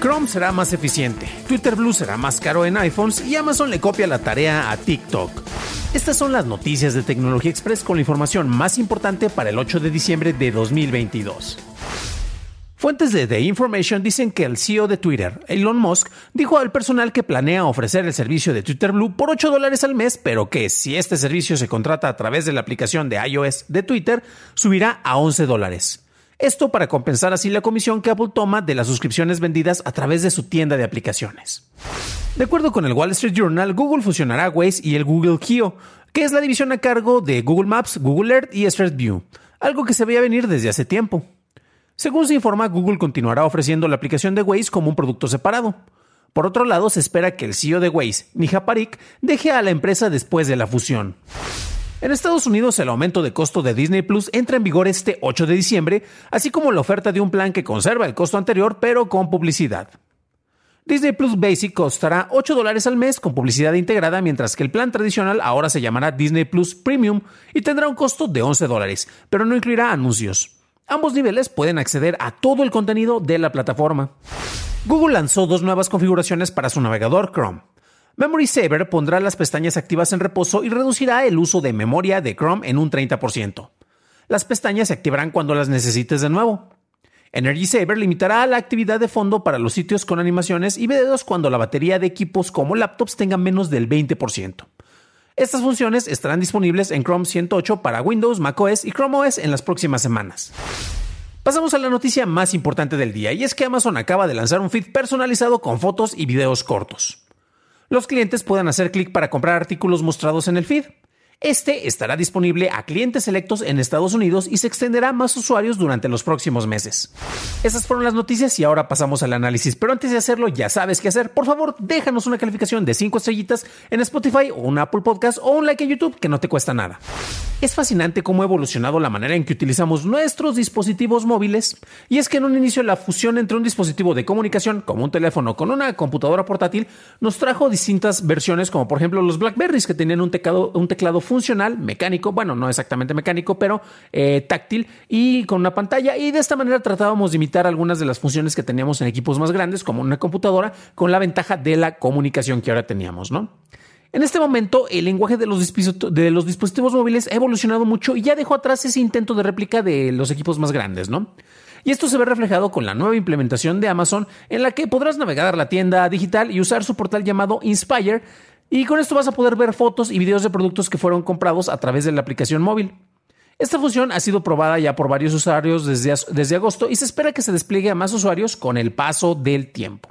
Chrome será más eficiente, Twitter Blue será más caro en iPhones y Amazon le copia la tarea a TikTok. Estas son las noticias de Tecnología Express con la información más importante para el 8 de diciembre de 2022. Fuentes de The Information dicen que el CEO de Twitter, Elon Musk, dijo al personal que planea ofrecer el servicio de Twitter Blue por 8 dólares al mes, pero que si este servicio se contrata a través de la aplicación de iOS de Twitter, subirá a 11 dólares. Esto para compensar así la comisión que Apple toma de las suscripciones vendidas a través de su tienda de aplicaciones. De acuerdo con el Wall Street Journal, Google fusionará Waze y el Google Kio, que es la división a cargo de Google Maps, Google Earth y Street View, algo que se veía venir desde hace tiempo. Según se informa, Google continuará ofreciendo la aplicación de Waze como un producto separado. Por otro lado, se espera que el CEO de Waze, Mija Parik, deje a la empresa después de la fusión. En Estados Unidos, el aumento de costo de Disney Plus entra en vigor este 8 de diciembre, así como la oferta de un plan que conserva el costo anterior pero con publicidad. Disney Plus Basic costará 8 dólares al mes con publicidad integrada, mientras que el plan tradicional ahora se llamará Disney Plus Premium y tendrá un costo de 11 dólares, pero no incluirá anuncios. Ambos niveles pueden acceder a todo el contenido de la plataforma. Google lanzó dos nuevas configuraciones para su navegador Chrome. Memory Saver pondrá las pestañas activas en reposo y reducirá el uso de memoria de Chrome en un 30%. Las pestañas se activarán cuando las necesites de nuevo. Energy Saver limitará la actividad de fondo para los sitios con animaciones y videos cuando la batería de equipos como laptops tenga menos del 20%. Estas funciones estarán disponibles en Chrome 108 para Windows, macOS y Chrome OS en las próximas semanas. Pasamos a la noticia más importante del día y es que Amazon acaba de lanzar un feed personalizado con fotos y videos cortos los clientes puedan hacer clic para comprar artículos mostrados en el feed. Este estará disponible a clientes selectos en Estados Unidos y se extenderá a más usuarios durante los próximos meses. Esas fueron las noticias y ahora pasamos al análisis. Pero antes de hacerlo, ya sabes qué hacer. Por favor, déjanos una calificación de 5 estrellitas en Spotify o un Apple Podcast o un like en YouTube que no te cuesta nada. Es fascinante cómo ha evolucionado la manera en que utilizamos nuestros dispositivos móviles, y es que en un inicio la fusión entre un dispositivo de comunicación como un teléfono con una computadora portátil nos trajo distintas versiones como por ejemplo los Blackberries que tenían un teclado, un teclado funcional, mecánico, bueno, no exactamente mecánico, pero eh, táctil y con una pantalla y de esta manera tratábamos de imitar algunas de las funciones que teníamos en equipos más grandes como una computadora con la ventaja de la comunicación que ahora teníamos, ¿no? En este momento, el lenguaje de los, de los, dispositivos móviles ha evolucionado mucho y ya dejó atrás ese intento de réplica de los equipos más grandes, ¿no? Y esto se ve reflejado con la nueva implementación de Amazon, en la que podrás navegar la tienda digital y usar su portal llamado Inspire, y con esto vas a poder ver fotos y videos de productos que fueron comprados a través de la aplicación móvil. Esta función ha sido probada ya por varios usuarios desde, desde agosto y se espera que se despliegue a más usuarios con el paso del tiempo.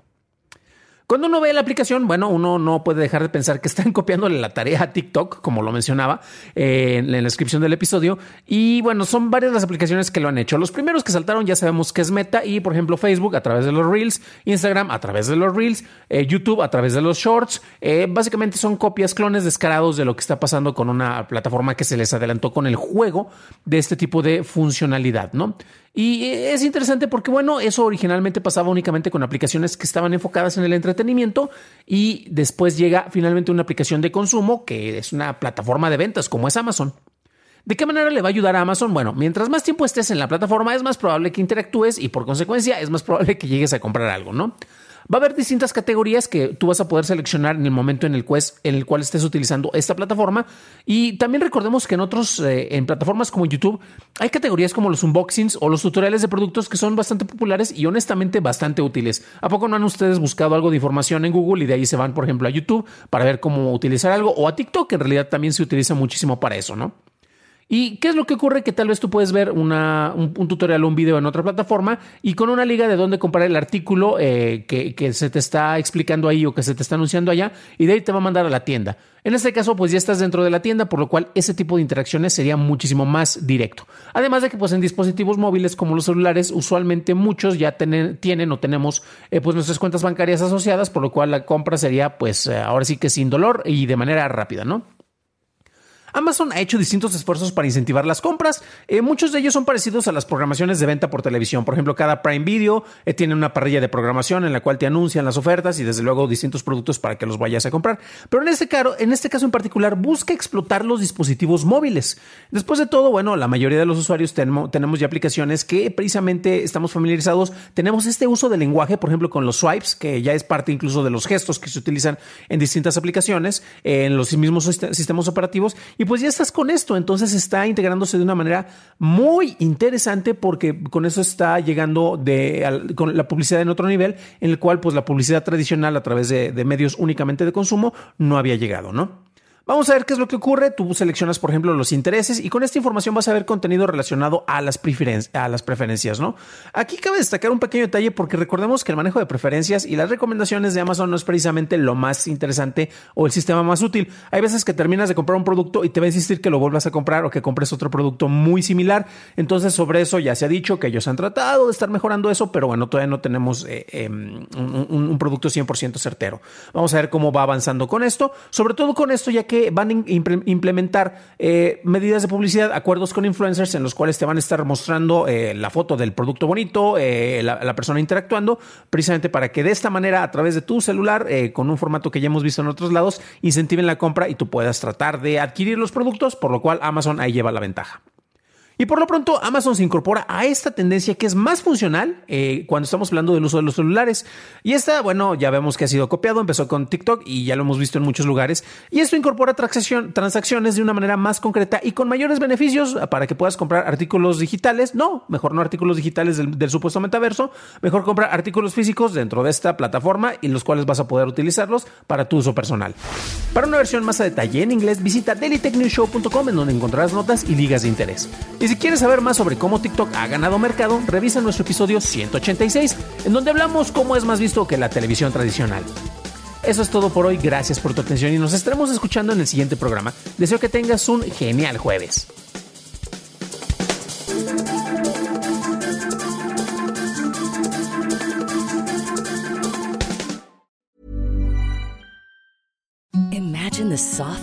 Cuando uno ve la aplicación, bueno, uno no puede dejar de pensar que están copiándole la tarea a TikTok, como lo mencionaba eh, en la descripción del episodio. Y bueno, son varias las aplicaciones que lo han hecho. Los primeros que saltaron ya sabemos que es Meta y, por ejemplo, Facebook a través de los Reels, Instagram a través de los Reels, eh, YouTube a través de los Shorts. Eh, básicamente son copias, clones descarados de lo que está pasando con una plataforma que se les adelantó con el juego de este tipo de funcionalidad, ¿no? Y es interesante porque, bueno, eso originalmente pasaba únicamente con aplicaciones que estaban enfocadas en el entretenimiento y después llega finalmente una aplicación de consumo que es una plataforma de ventas como es Amazon. ¿De qué manera le va a ayudar a Amazon? Bueno, mientras más tiempo estés en la plataforma es más probable que interactúes y por consecuencia es más probable que llegues a comprar algo, ¿no? Va a haber distintas categorías que tú vas a poder seleccionar en el momento en el, cual estés utilizando esta plataforma. Y también recordemos que en otros, eh, en plataformas como YouTube, hay categorías como los unboxings o los tutoriales de productos que son bastante populares y honestamente bastante útiles. ¿A poco no han ustedes buscado algo de información en Google y de ahí se van, por ejemplo, a YouTube para ver cómo utilizar algo o a TikTok, que en realidad también se utiliza muchísimo para eso, ¿no? ¿Y qué es lo que ocurre? Que tal vez tú puedes ver un, tutorial o un video en otra plataforma y con una liga de dónde comprar el artículo eh, que, se te está explicando ahí o que se te está anunciando allá y de ahí te va a mandar a la tienda. En este caso, pues ya estás dentro de la tienda, por lo cual ese tipo de interacciones sería muchísimo más directo. Además de que pues en dispositivos móviles como los celulares, usualmente muchos ya tienen o tenemos eh, pues nuestras cuentas bancarias asociadas, por lo cual la compra sería pues eh, ahora sí que sin dolor y de manera rápida, ¿no? Amazon ha hecho distintos esfuerzos para incentivar las compras. Eh, muchos de ellos son parecidos a las programaciones de venta por televisión. Por ejemplo, cada Prime Video eh, tiene una parrilla de programación en la cual te anuncian las ofertas y desde luego distintos productos para que los vayas a comprar. Pero en este, caso, en este caso en particular busca explotar los dispositivos móviles. Después de todo, bueno, la mayoría de los usuarios tenemos, tenemos ya aplicaciones que precisamente estamos familiarizados. Tenemos este uso del lenguaje, por ejemplo, con los swipes, que ya es parte incluso de los gestos que se utilizan en distintas aplicaciones, en los mismos sistemas operativos y pues ya estás con esto, entonces está integrándose de una manera muy interesante porque con eso está llegando de, con la publicidad en otro nivel, en el cual pues la publicidad tradicional a través de, de medios únicamente de consumo no había llegado, ¿no? Vamos a ver qué es lo que ocurre. Tú seleccionas, por ejemplo, los intereses y con esta información vas a ver contenido relacionado a las, a las preferencias, ¿no? Aquí cabe destacar un pequeño detalle porque recordemos que el manejo de preferencias y las recomendaciones de Amazon no es precisamente lo más interesante o el sistema más útil. Hay veces que terminas de comprar un producto y te va a insistir que lo vuelvas a comprar o que compres otro producto muy similar. Entonces, sobre eso ya se ha dicho que ellos han tratado de estar mejorando eso, pero bueno, todavía no tenemos eh, em, un, un producto 100% certero. Vamos a ver cómo va avanzando con esto, sobre todo con esto, ya que van a implementar eh, medidas de publicidad, acuerdos con influencers en los cuales te van a estar mostrando eh, la foto del producto bonito, eh, la, persona interactuando, precisamente para que de esta manera, a través de tu celular, con un formato que ya hemos visto en otros lados, incentiven la compra y tú puedas tratar de adquirir los productos, por lo cual Amazon ahí lleva la ventaja. Y por lo pronto, Amazon se incorpora a esta tendencia que es más funcional eh, cuando estamos hablando del uso de los celulares. Y esta, bueno, ya vemos que ha sido copiado, empezó con TikTok y ya lo hemos visto en muchos lugares. Y esto incorpora transacciones de una manera más concreta y con mayores beneficios para que puedas comprar artículos digitales. No, mejor no artículos digitales del, supuesto metaverso, mejor comprar artículos físicos dentro de esta plataforma y los cuales vas a poder utilizarlos para tu uso personal. Para una versión más a detalle en inglés, visita dailytechnewshow.com en donde encontrarás notas y ligas de interés si quieres saber más sobre cómo TikTok ha ganado mercado, revisa nuestro episodio 186, en donde hablamos cómo es más visto que la televisión tradicional. Eso es todo por hoy, gracias por tu atención y nos estaremos escuchando en el siguiente programa. Deseo que tengas un genial jueves.